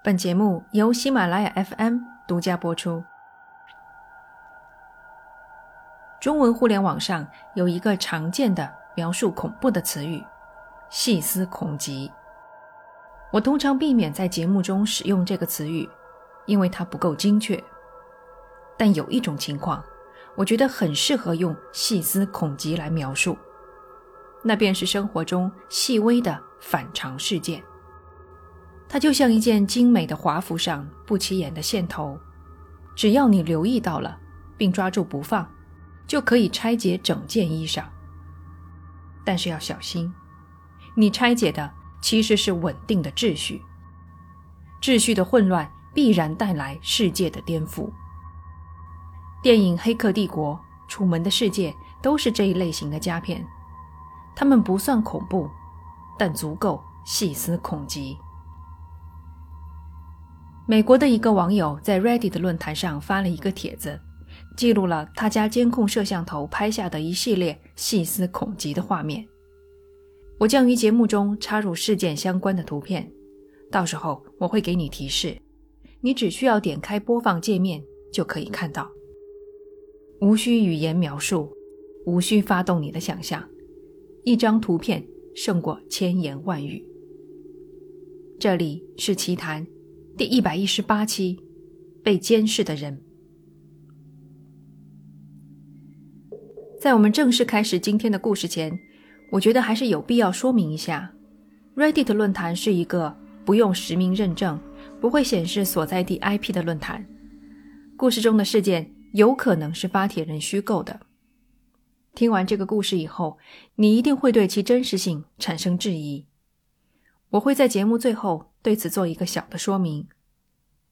本节目由喜马拉雅 FM 独家播出。中文互联网上有一个常见的描述恐怖的词语“细思恐极”。我通常避免在节目中使用这个词语，因为它不够精确。但有一种情况，我觉得很适合用“细思恐极”来描述，那便是生活中细微的反常事件。它就像一件精美的华服上不起眼的线头，只要你留意到了，并抓住不放，就可以拆解整件衣裳。但是要小心，你拆解的其实是稳定的秩序。秩序的混乱必然带来世界的颠覆。电影《黑客帝国》《楚门的世界》都是这一类型的佳片，它们不算恐怖，但足够细思恐极。美国的一个网友在 Reddit 论坛上发了一个帖子，记录了他家监控摄像头拍下的一系列细思恐极的画面。我将于节目中插入事件相关的图片，到时候我会给你提示，你只需要点开播放界面就可以看到。无需语言描述，无需发动你的想象，一张图片胜过千言万语。这里是奇谈。第一百一十八期，被监视的人。在我们正式开始今天的故事前，我觉得还是有必要说明一下：Reddit 论坛是一个不用实名认证、不会显示所在地 IP 的论坛。故事中的事件有可能是发帖人虚构的。听完这个故事以后，你一定会对其真实性产生质疑。我会在节目最后对此做一个小的说明。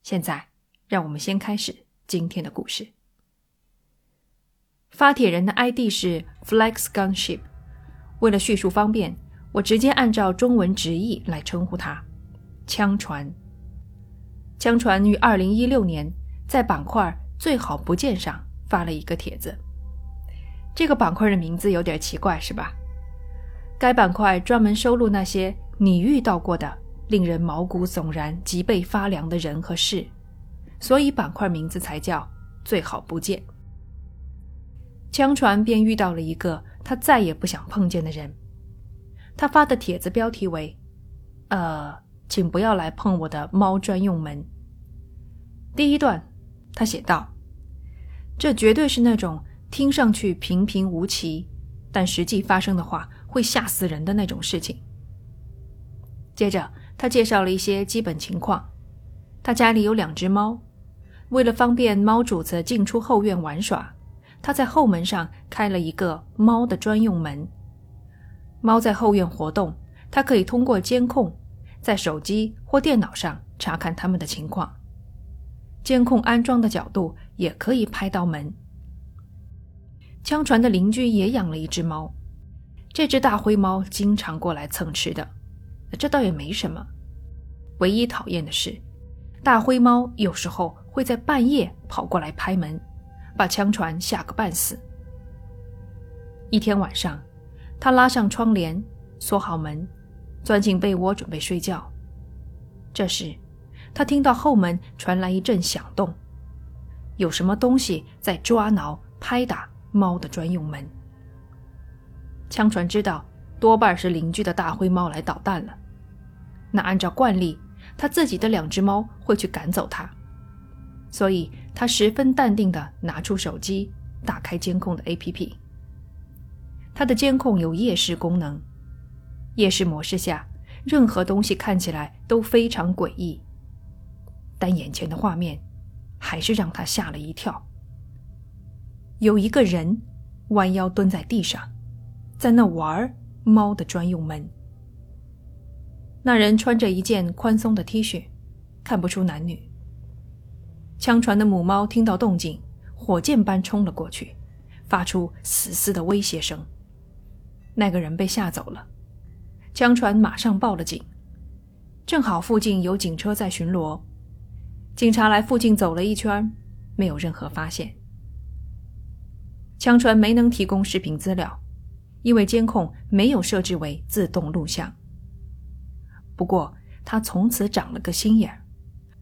现在，让我们先开始今天的故事。发帖人的 ID 是 Flex Gunship，为了叙述方便，我直接按照中文直译来称呼他——枪船。枪船于二零一六年在板块“最好不见”上发了一个帖子。这个板块的名字有点奇怪，是吧？该板块专门收录那些你遇到过的。令人毛骨悚然、脊背发凉的人和事，所以板块名字才叫“最好不见”。枪船便遇到了一个他再也不想碰见的人。他发的帖子标题为：“呃，请不要来碰我的猫专用门。”第一段，他写道：“这绝对是那种听上去平平无奇，但实际发生的话会吓死人的那种事情。”接着。他介绍了一些基本情况。他家里有两只猫，为了方便猫主子进出后院玩耍，他在后门上开了一个猫的专用门。猫在后院活动，他可以通过监控，在手机或电脑上查看它们的情况。监控安装的角度也可以拍到门。枪船的邻居也养了一只猫，这只大灰猫经常过来蹭吃的。这倒也没什么，唯一讨厌的是，大灰猫有时候会在半夜跑过来拍门，把枪船吓个半死。一天晚上，他拉上窗帘，锁好门，钻进被窝准备睡觉。这时，他听到后门传来一阵响动，有什么东西在抓挠、拍打猫的专用门。枪船知道。多半是邻居的大灰猫来捣蛋了。那按照惯例，他自己的两只猫会去赶走他，所以他十分淡定地拿出手机，打开监控的 APP。他的监控有夜视功能，夜视模式下，任何东西看起来都非常诡异，但眼前的画面还是让他吓了一跳。有一个人弯腰蹲在地上，在那玩。猫的专用门。那人穿着一件宽松的 T 恤，看不出男女。枪船的母猫听到动静，火箭般冲了过去，发出死死的威胁声。那个人被吓走了，枪船马上报了警。正好附近有警车在巡逻，警察来附近走了一圈，没有任何发现。枪船没能提供视频资料。因为监控没有设置为自动录像。不过他从此长了个心眼儿，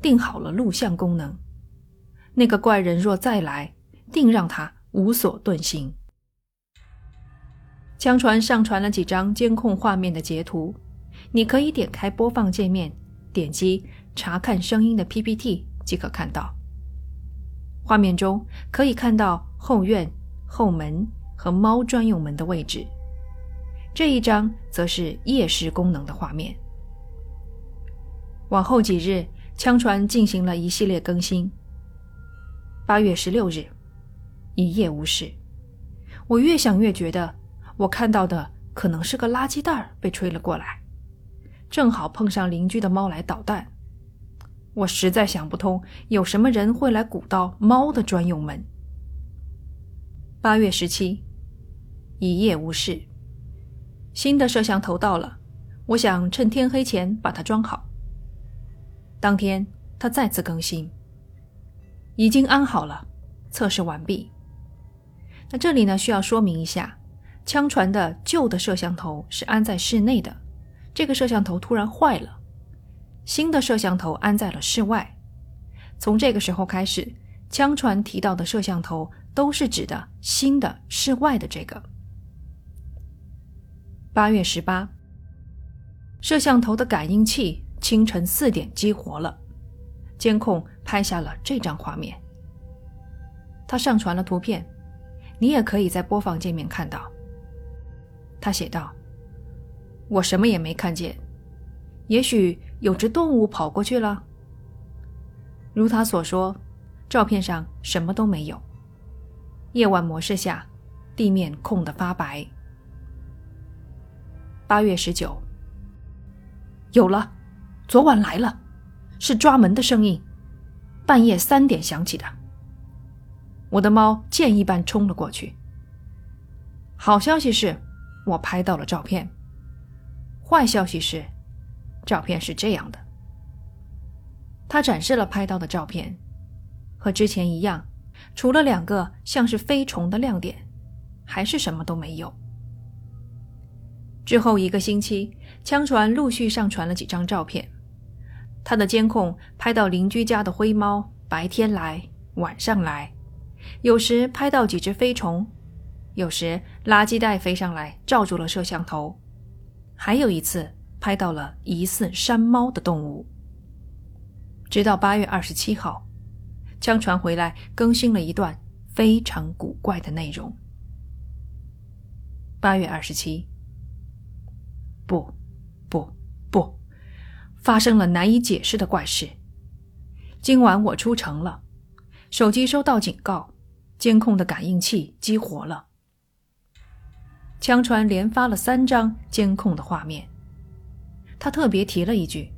定好了录像功能。那个怪人若再来，定让他无所遁形。枪传上传了几张监控画面的截图，你可以点开播放界面，点击查看声音的 PPT 即可看到。画面中可以看到后院、后门和猫专用门的位置。这一张则是夜视功能的画面。往后几日，枪船进行了一系列更新。八月十六日，一夜无事。我越想越觉得，我看到的可能是个垃圾袋被吹了过来，正好碰上邻居的猫来捣蛋。我实在想不通，有什么人会来鼓捣猫的专用门。八月十七，一夜无事。新的摄像头到了，我想趁天黑前把它装好。当天，他再次更新，已经安好了，测试完毕。那这里呢，需要说明一下，枪船的旧的摄像头是安在室内的，这个摄像头突然坏了，新的摄像头安在了室外。从这个时候开始，枪船提到的摄像头都是指的新的室外的这个。八月十八，摄像头的感应器清晨四点激活了，监控拍下了这张画面。他上传了图片，你也可以在播放界面看到。他写道：“我什么也没看见，也许有只动物跑过去了。”如他所说，照片上什么都没有。夜晚模式下，地面空得发白。八月十九，有了，昨晚来了，是抓门的声音，半夜三点响起的。我的猫箭一般冲了过去。好消息是，我拍到了照片；坏消息是，照片是这样的。他展示了拍到的照片，和之前一样，除了两个像是飞虫的亮点，还是什么都没有。之后一个星期，枪船陆续上传了几张照片。他的监控拍到邻居家的灰猫白天来，晚上来，有时拍到几只飞虫，有时垃圾袋飞上来罩住了摄像头，还有一次拍到了疑似山猫的动物。直到八月二十七号，枪传回来更新了一段非常古怪的内容。八月二十七。不，发生了难以解释的怪事。今晚我出城了，手机收到警告，监控的感应器激活了。枪船连发了三张监控的画面。他特别提了一句：“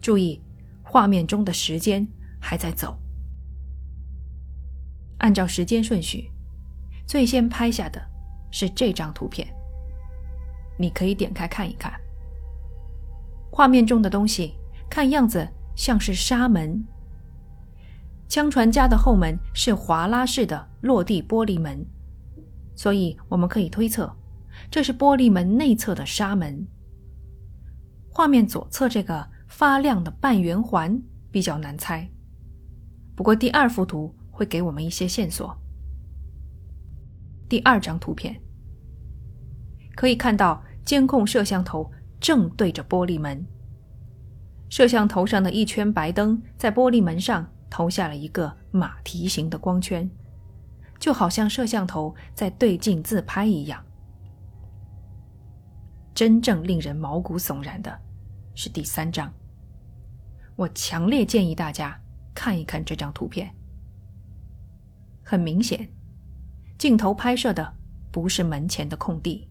注意，画面中的时间还在走。”按照时间顺序，最先拍下的是这张图片。你可以点开看一看，画面中的东西看样子像是纱门。枪船家的后门是滑拉式的落地玻璃门，所以我们可以推测，这是玻璃门内侧的纱门。画面左侧这个发亮的半圆环比较难猜，不过第二幅图会给我们一些线索。第二张图片可以看到。监控摄像头正对着玻璃门，摄像头上的一圈白灯在玻璃门上投下了一个马蹄形的光圈，就好像摄像头在对镜自拍一样。真正令人毛骨悚然的是第三张，我强烈建议大家看一看这张图片。很明显，镜头拍摄的不是门前的空地。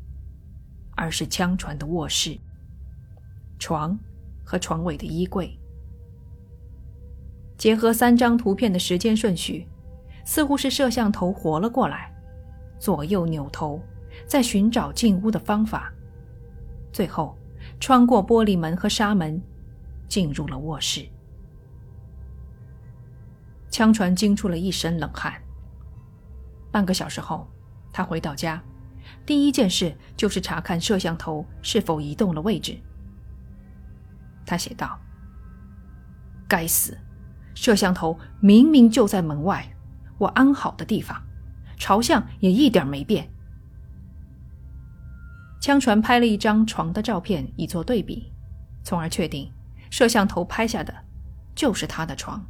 而是枪船的卧室、床和床尾的衣柜。结合三张图片的时间顺序，似乎是摄像头活了过来，左右扭头，在寻找进屋的方法，最后穿过玻璃门和纱门，进入了卧室。枪船惊出了一身冷汗。半个小时后，他回到家。第一件事就是查看摄像头是否移动了位置。他写道：“该死，摄像头明明就在门外，我安好的地方，朝向也一点没变。枪船拍了一张床的照片以作对比，从而确定摄像头拍下的就是他的床。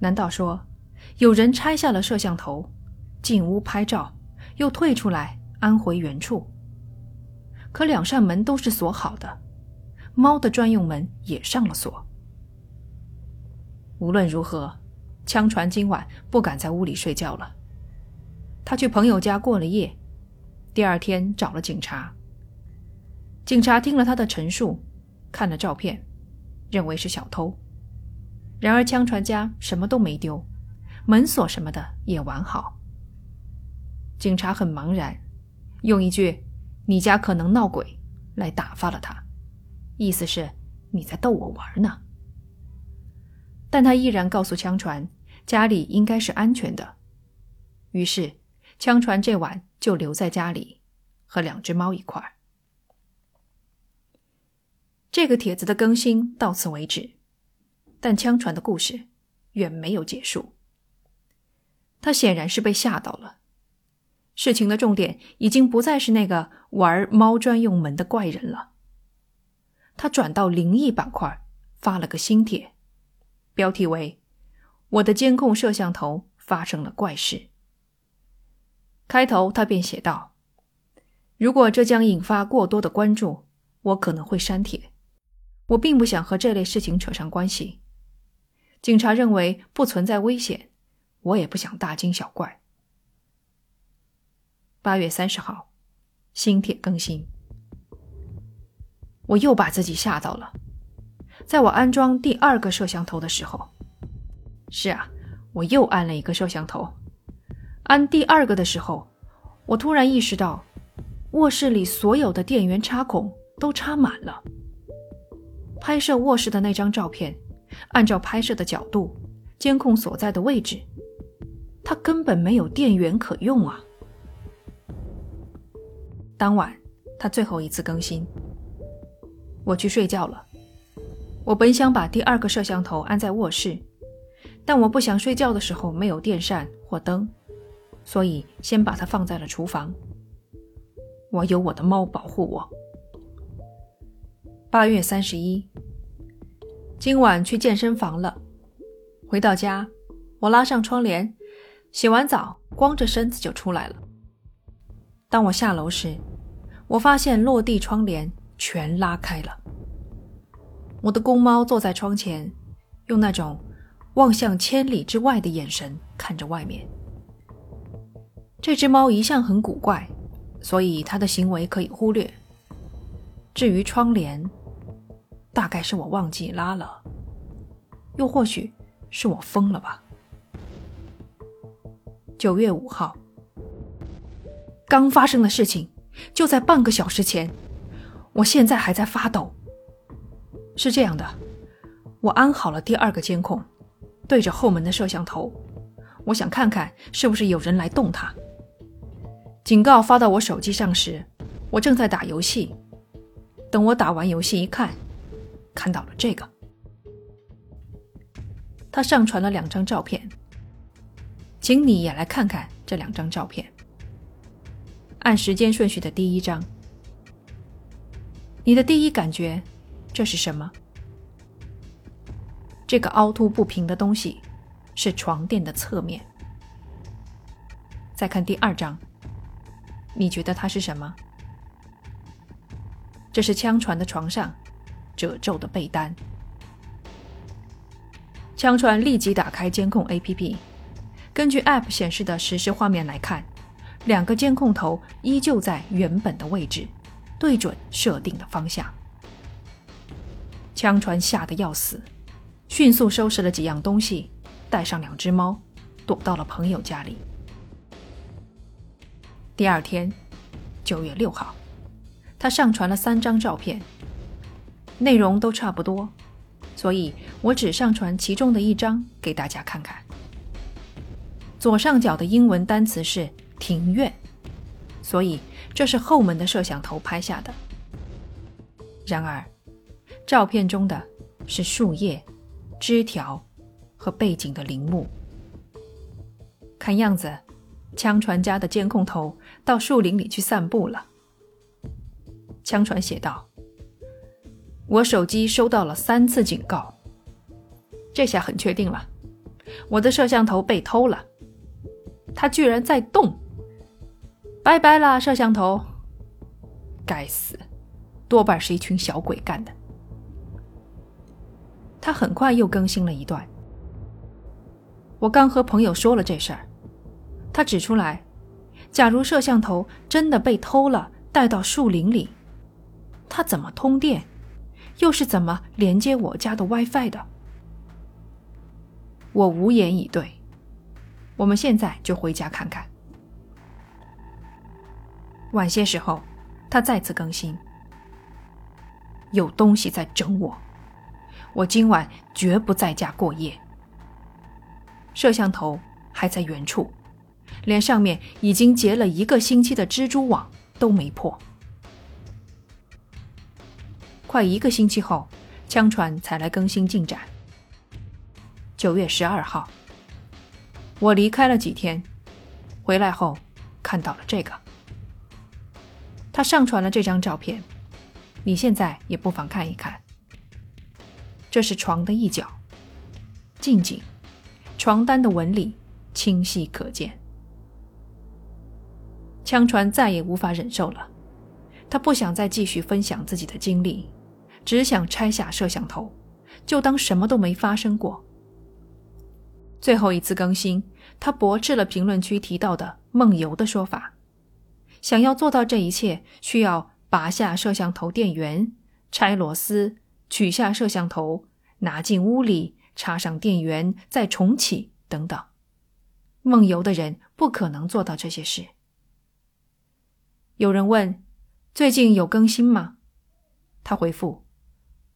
难道说有人拆下了摄像头，进屋拍照，又退出来安回原处？可两扇门都是锁好的，猫的专用门也上了锁。无论如何，枪船今晚不敢在屋里睡觉了。他去朋友家过了夜。第二天找了警察。警察听了他的陈述，看了照片，认为是小偷。然而枪船家什么都没丢，门锁什么的也完好。警察很茫然，用一句“你家可能闹鬼”来打发了他，意思是你在逗我玩呢。但他依然告诉枪船，家里应该是安全的。于是。枪船这晚就留在家里，和两只猫一块儿。这个帖子的更新到此为止，但枪船的故事远没有结束。他显然是被吓到了。事情的重点已经不再是那个玩猫专用门的怪人了。他转到灵异板块，发了个新帖，标题为“我的监控摄像头发生了怪事”。开头他便写道：“如果这将引发过多的关注，我可能会删帖。我并不想和这类事情扯上关系。警察认为不存在危险，我也不想大惊小怪。”八月三十号，新帖更新。我又把自己吓到了。在我安装第二个摄像头的时候，是啊，我又安了一个摄像头。安第二个的时候，我突然意识到，卧室里所有的电源插孔都插满了。拍摄卧室的那张照片，按照拍摄的角度、监控所在的位置，它根本没有电源可用啊！当晚，他最后一次更新。我去睡觉了。我本想把第二个摄像头安在卧室，但我不想睡觉的时候没有电扇或灯。所以，先把它放在了厨房。我有我的猫保护我。八月三十一，今晚去健身房了。回到家，我拉上窗帘，洗完澡，光着身子就出来了。当我下楼时，我发现落地窗帘全拉开了。我的公猫坐在窗前，用那种望向千里之外的眼神看着外面。这只猫一向很古怪，所以它的行为可以忽略。至于窗帘，大概是我忘记拉了，又或许是我疯了吧。九月五号，刚发生的事情就在半个小时前，我现在还在发抖。是这样的，我安好了第二个监控，对着后门的摄像头，我想看看是不是有人来动它。警告发到我手机上时，我正在打游戏。等我打完游戏一看，看到了这个。他上传了两张照片，请你也来看看这两张照片。按时间顺序的第一张，你的第一感觉，这是什么？这个凹凸不平的东西，是床垫的侧面。再看第二张。你觉得它是什么？这是枪船的床上褶皱的被单。枪船立即打开监控 APP，根据 App 显示的实时画面来看，两个监控头依旧在原本的位置，对准设定的方向。枪船吓得要死，迅速收拾了几样东西，带上两只猫，躲到了朋友家里。第二天，九月六号，他上传了三张照片，内容都差不多，所以我只上传其中的一张给大家看看。左上角的英文单词是“庭院”，所以这是后门的摄像头拍下的。然而，照片中的是树叶、枝条和背景的陵墓。看样子，枪船家的监控头到树林里去散步了。枪船写道：“我手机收到了三次警告，这下很确定了，我的摄像头被偷了。它居然在动！拜拜啦，摄像头！该死，多半是一群小鬼干的。”他很快又更新了一段。我刚和朋友说了这事儿。他指出来，假如摄像头真的被偷了，带到树林里，他怎么通电？又是怎么连接我家的 WiFi 的？我无言以对。我们现在就回家看看。晚些时候，他再次更新：有东西在整我，我今晚绝不在家过夜。摄像头还在原处。连上面已经结了一个星期的蜘蛛网都没破。快一个星期后，枪船才来更新进展。九月十二号，我离开了几天，回来后看到了这个。他上传了这张照片，你现在也不妨看一看。这是床的一角，近景，床单的纹理清晰可见。枪船再也无法忍受了，他不想再继续分享自己的经历，只想拆下摄像头，就当什么都没发生过。最后一次更新，他驳斥了评论区提到的梦游的说法。想要做到这一切，需要拔下摄像头电源、拆螺丝、取下摄像头、拿进屋里、插上电源、再重启等等。梦游的人不可能做到这些事。有人问：“最近有更新吗？”他回复：“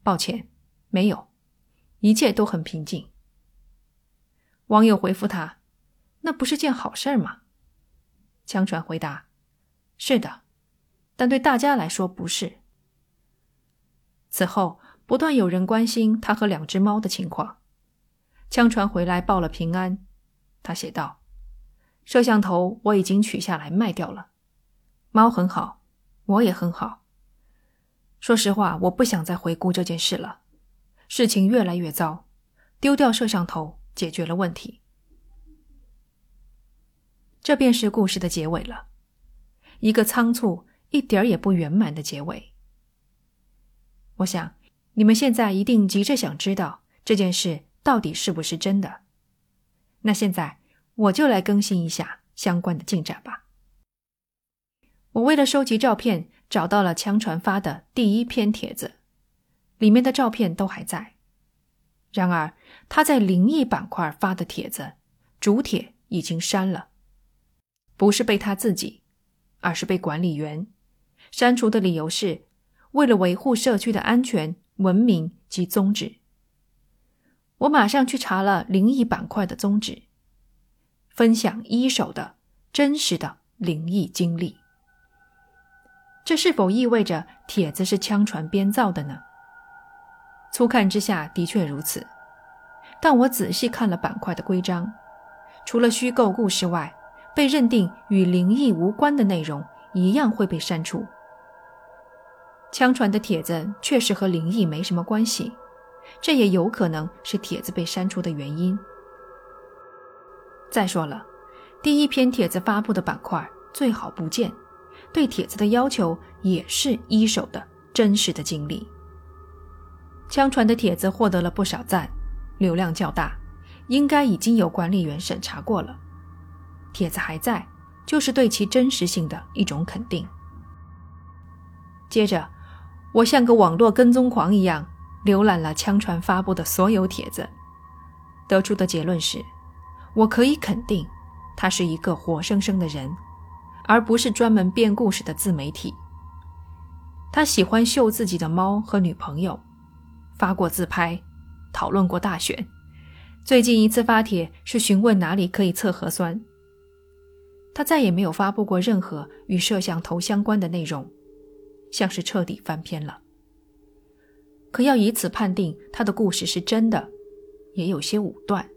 抱歉，没有，一切都很平静。”网友回复他：“那不是件好事吗？”枪船回答：“是的，但对大家来说不是。”此后，不断有人关心他和两只猫的情况。枪船回来报了平安。他写道：“摄像头我已经取下来卖掉了。”猫很好，我也很好。说实话，我不想再回顾这件事了。事情越来越糟，丢掉摄像头解决了问题。这便是故事的结尾了，一个仓促、一点儿也不圆满的结尾。我想，你们现在一定急着想知道这件事到底是不是真的。那现在我就来更新一下相关的进展吧。我为了收集照片，找到了枪船发的第一篇帖子，里面的照片都还在。然而，他在灵异板块发的帖子，主帖已经删了，不是被他自己，而是被管理员删除的理由是为了维护社区的安全、文明及宗旨。我马上去查了灵异板块的宗旨，分享一手的真实的灵异经历。这是否意味着帖子是枪船编造的呢？粗看之下的确如此，但我仔细看了板块的规章，除了虚构故事外，被认定与灵异无关的内容一样会被删除。枪船的帖子确实和灵异没什么关系，这也有可能是帖子被删除的原因。再说了，第一篇帖子发布的板块最好不见。对帖子的要求也是一手的真实的经历。枪传的帖子获得了不少赞，流量较大，应该已经有管理员审查过了。帖子还在，就是对其真实性的一种肯定。接着，我像个网络跟踪狂一样浏览了枪传发布的所有帖子，得出的结论是：我可以肯定，他是一个活生生的人。而不是专门编故事的自媒体。他喜欢秀自己的猫和女朋友，发过自拍，讨论过大选。最近一次发帖是询问哪里可以测核酸。他再也没有发布过任何与摄像头相关的内容，像是彻底翻篇了。可要以此判定他的故事是真的，也有些武断，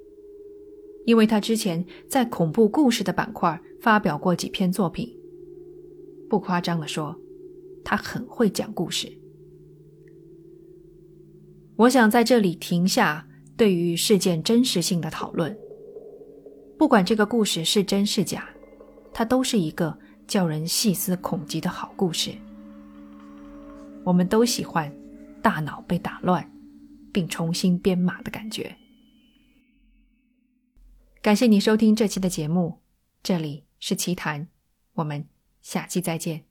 因为他之前在恐怖故事的板块发表过几篇作品。不夸张地说，他很会讲故事。我想在这里停下对于事件真实性的讨论。不管这个故事是真是假，它都是一个叫人细思恐极的好故事。我们都喜欢大脑被打乱，并重新编码的感觉。感谢你收听这期的节目，这里是奇谈，我们下期再见。